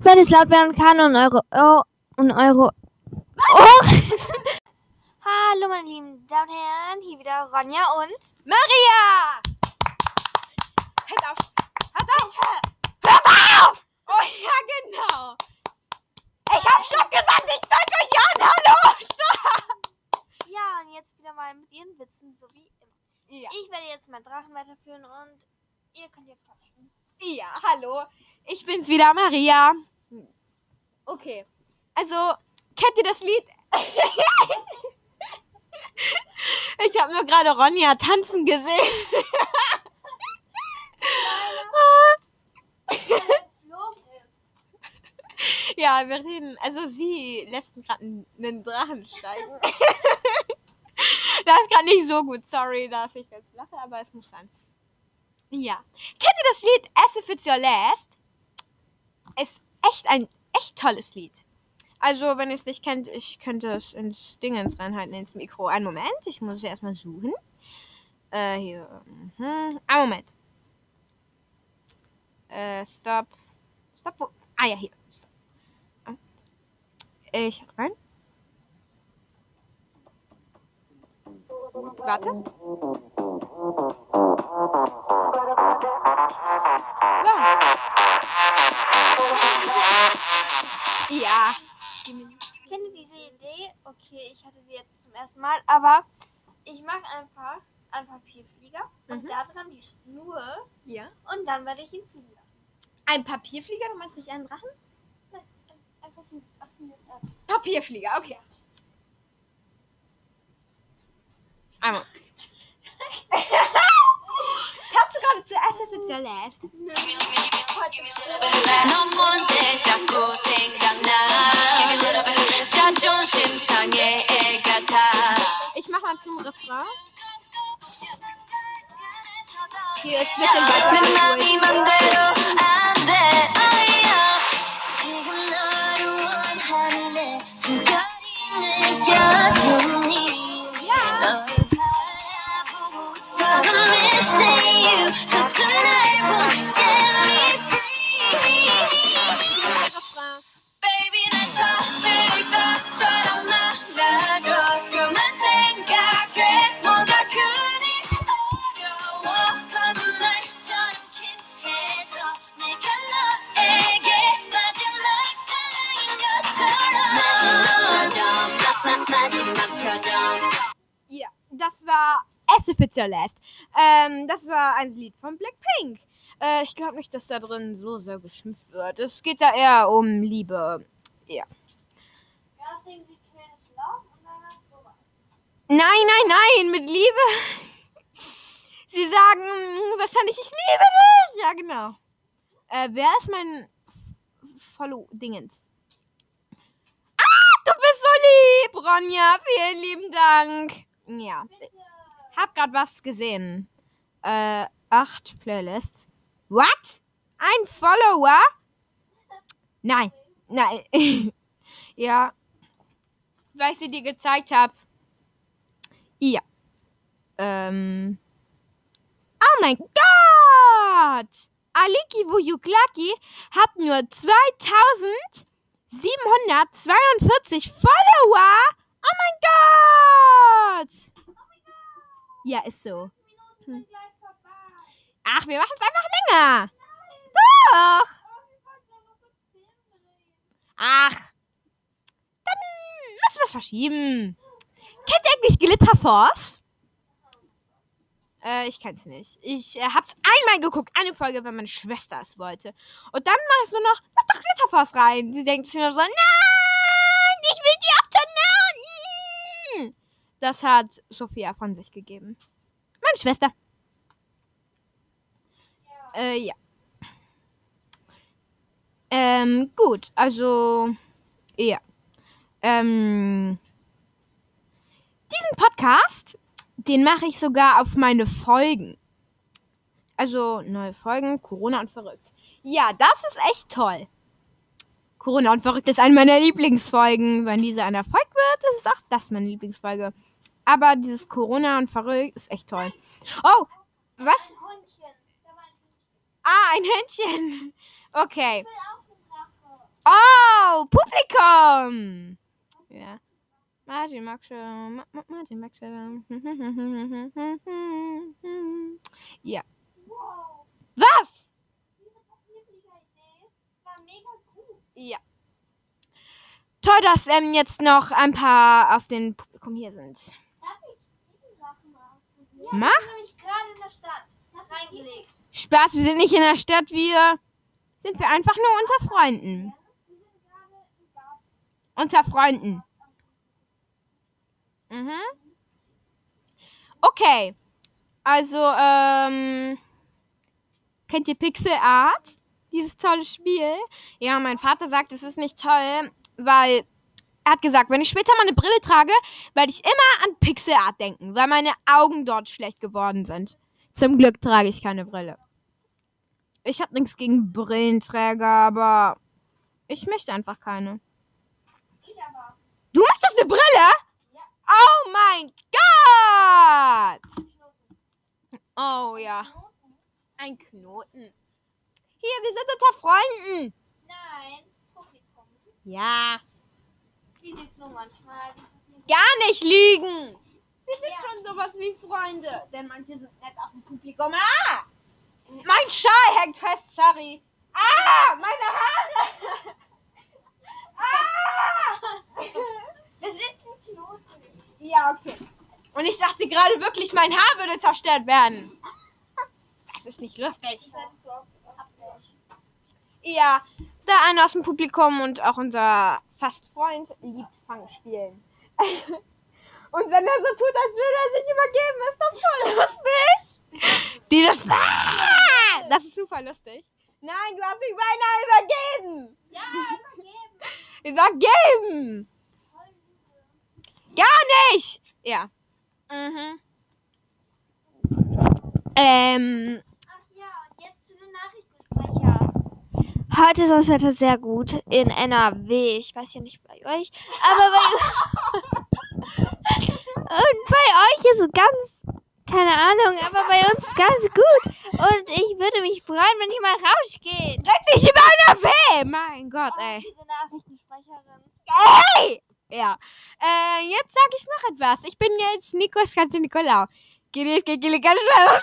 wenn es laut werden kann und eure oh, und eure oh. Hallo meine lieben Damen und Herren, hier wieder Ronja und Maria! Hört auf! Hört auf! Hört auf! Oh ja, genau! Ich hab Stopp gesagt, ich zeig euch an! Hallo! Stopp! ja und jetzt wieder mal mit ihren Witzen so wie immer. Ja. Ich werde jetzt meinen Drachen weiterführen und ihr könnt ja quatschen. Ja, hallo. Ich bin's wieder, Maria. Okay. Also, kennt ihr das Lied? ich habe nur gerade Ronja tanzen gesehen. ja, wir reden. Also, sie lässt gerade einen, Drachen steigen. das ist gerade nicht so gut. Sorry, dass ich jetzt lache, aber es muss sein. Ja. Kennt ihr das Lied As If It's Your Last? Ist echt ein echt tolles Lied. Also, wenn ihr es nicht kennt, ich könnte es ins Dingens reinhalten, ins Mikro. Einen Moment, ich muss es erstmal suchen. Äh, hier. Mhm. Einen Moment. Äh, stop. Stop. Wo? Ah, ja, hier. Stop. Ich rein. Warte. Ja. Kennt ihr diese Idee? Okay, ich hatte sie jetzt zum ersten Mal, aber ich mache einfach einen Papierflieger und Mhm. da dran die Schnur Ja. und dann werde ich ihn fliegen lassen. Ein Papierflieger, du meinst nicht einen Drachen? Nein, einfach fliegen. Äh, Papierflieger, okay. Einmal. Tanzt du gerade zu As If It's Your Last? Ich mach mal zum Refrain. War Your Last. Ähm, das war ein Lied von Blackpink. Äh, ich glaube nicht, dass da drin so sehr geschimpft wird. Es geht da eher um Liebe. Ja. Nein, nein, nein, mit Liebe. Sie sagen mm, wahrscheinlich, ich liebe dich. Ja, genau. Äh, wer ist mein F- Follow Dingens? Ah, du bist so lieb, Ronja. Vielen lieben Dank. Ja. Hab grad was gesehen. Äh, acht Playlists. What? Ein Follower? Nein. Nein. ja. Weil ich sie dir gezeigt habe. Ja. Ähm. Oh mein Gott! Aliki Wuyuklaki hat nur 2742 Follower! Oh mein Gott! Ja, ist so. Hm. Ach, wir machen es einfach länger. Doch! Ach. Dann müssen wir es verschieben. Kennt ihr eigentlich Glitter Force? Äh, ich kenn's nicht. Ich äh, hab's einmal geguckt, eine Folge, wenn meine Schwester es wollte. Und dann mach ich nur noch, mach doch Glitter Force rein. Sie denkt sich nur so, nein, ich will die Astronauten. Das hat Sophia von sich gegeben. Meine Schwester. Äh, ja. Ähm, gut, also, ja. Ähm, diesen Podcast, den mache ich sogar auf meine Folgen. Also, neue Folgen, Corona und Verrückt. Ja, das ist echt toll. Corona und Verrückt ist eine meiner Lieblingsfolgen. Wenn diese ein Erfolg wird, ist es auch das meine Lieblingsfolge. Aber dieses Corona und Verrückt ist echt toll. Oh, was? Ah, ein Händchen. Okay. Oh, Publikum! Ja. Martin Maxwell. Ma Ma Martin Maxwell. ja. Was? Ja. Toll, dass ähm, jetzt noch ein paar aus dem Publikum hier sind. Mach. nämlich gerade in der Stadt reingelegt. Spaß, wir sind nicht in der Stadt, wir sind wir einfach nur unter Freunden. Unter Freunden. Mhm. Okay. Also, ähm, kennt ihr Pixel Art? Dieses tolle Spiel? Ja, mein Vater sagt, es ist nicht toll, weil er hat gesagt, wenn ich später mal eine Brille trage, werde ich immer an Pixel Art denken, weil meine Augen dort schlecht geworden sind. Zum Glück trage ich keine Brille. Ich habe nichts gegen Brillenträger, aber ich möchte einfach keine. Du möchtest eine Brille? Oh mein Gott! Oh ja. Ein Knoten. Hier, wir sind unter Freunden. Nein, Publikum. Ja. Die liegt nur manchmal. Gar nicht lügen. Wir sind schon sowas wie Freunde. Denn manche sind nett auf dem Publikum. Ah! Mein Schal hängt fest, sorry. Ah! Meine Haare! Ah! Das ist ein Knoten. Ja, okay. Und ich dachte gerade wirklich, mein Haar würde zerstört werden. Das ist nicht lustig. Ja, der eine aus dem Publikum und auch unser Fastfreund liebt Fangspielen. und wenn er so tut, als würde er sich übergeben, ist das voll lustig. Dieses Ah! Das ist super lustig. Nein, du hast dich beinahe übergeben. Ja, übergeben. Übergeben. Gar nicht. Ja. Mhm. Ähm, Ach ja, und jetzt zu den Nachrichtensprecher. Heute ist das Wetter sehr gut in NRW. Ich weiß ja nicht bei euch, aber bei und bei euch ist es ganz keine Ahnung, aber bei uns ist ganz gut. Und ich würde mich freuen, wenn ihr mal rausgeht. red nicht über NRW. Mein Gott, ey. Diese Nachrichtensprecherin. Ey! Ja. Äh, jetzt sage ich noch etwas. Ich bin jetzt Nikos Ganze Nikolau. Gili, gili, ganz schnell.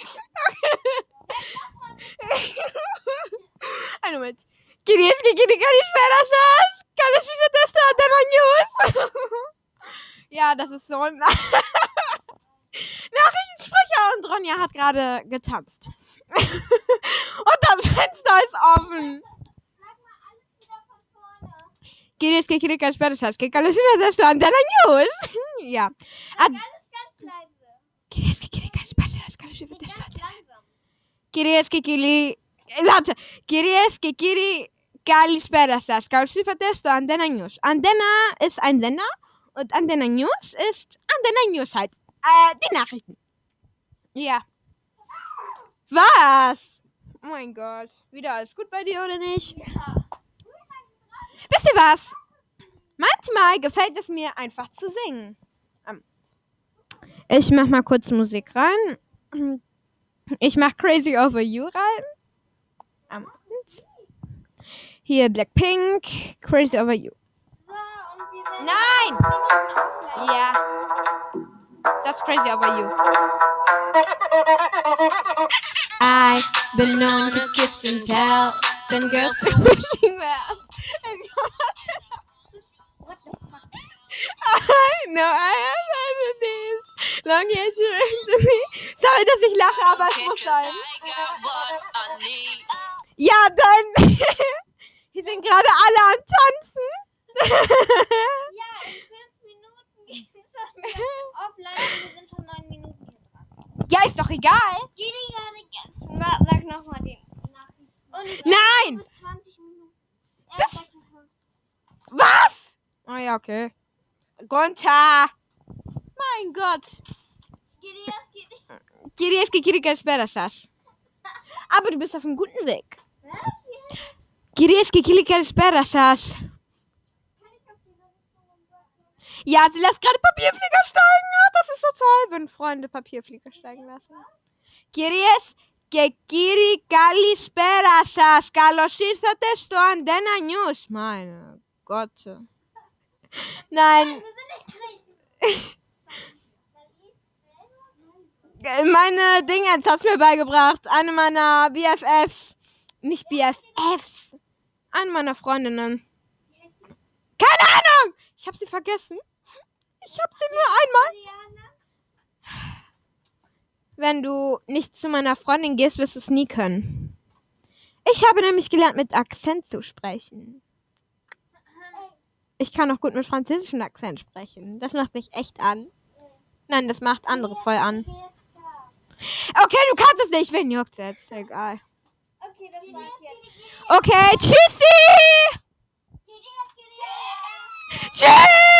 Moment. Kirieski, gili, gili, sperasas. Kann ich nicht testen an der News? Ja, das ist so ein Nachrichtensprecher und Ronja hat gerade getanzt. und das Fenster ist offen. Sag mal alles wieder von vorne. ¿Quieres que quiere que esperes? ¿Qué calosina de esto? Antena News. ja. Alles ganz leise. ¿Quieres que quiere que esperes? Calosina de esto? Ganz langsam. ¿Quieres que quiere... Warte. ¿Quieres que quiere... Καλησπέρα σας. Καλώς ήρθατε στο Antenna News. Antenna ist ein Sender und Antenna News ist Antenna News halt. Äh, die Nachrichten. Ja. Was? Oh mein Gott. Wieder alles gut bei dir oder nicht? Wisst ihr was? Manchmal gefällt es mir einfach zu singen. Ich mach mal kurz Musik rein. Ich mach Crazy Over You rein. Und Hier Blackpink, Crazy Over You. Nein! Ja. Das ist Crazy Over You. I've been known to kiss and tell. Send girls to wishing well. What the fuck? I know I have enemies. Long years you to me. Sorry, dass ich lache, aber es muss sein. Ja, dann. Hier sind gerade alle am Tanzen. Ja, in fünf Minuten geht es schon wieder offline. Wir sind schon neun Minuten hier dran. Ja, ist doch egal. Sag nochmal den Nein! Bis 20 Minuten. Er. Was? Oh ja, okay. Runter. my god! Κυρίες και, κύριοι καλησπέρα. Aber du bist auf einem guten Weg. Κυρίες και κύριοι καλησπέρα. Ja, sie lässt gerade Papierflieger steigen. Das ist so toll, wenn Freunde Papierflieger steigen lassen. Κυρίες και κύριοι καλησπέρα σας. Καλώς ήρθατε στο Antenna News. Mein Gott. Nein. Nein meine Dinge hat's mir beigebracht. Eine meiner BFFs. Nicht BFFs. Eine meiner Freundinnen. Keine Ahnung! Ich habe sie vergessen. Ich habe sie nur einmal. Wenn du nicht zu meiner Freundin gehst, wirst du es nie können. Ich habe nämlich gelernt, mit Akzent zu sprechen. Ich kann auch gut mit französischem Akzent sprechen. Das macht mich echt an. Nein, das macht andere voll an. Okay, du kannst es nicht. Wen juckt's jetzt? Egal. Okay, das war's jetzt. Okay, tschüssi! Tschüss! Tschüss!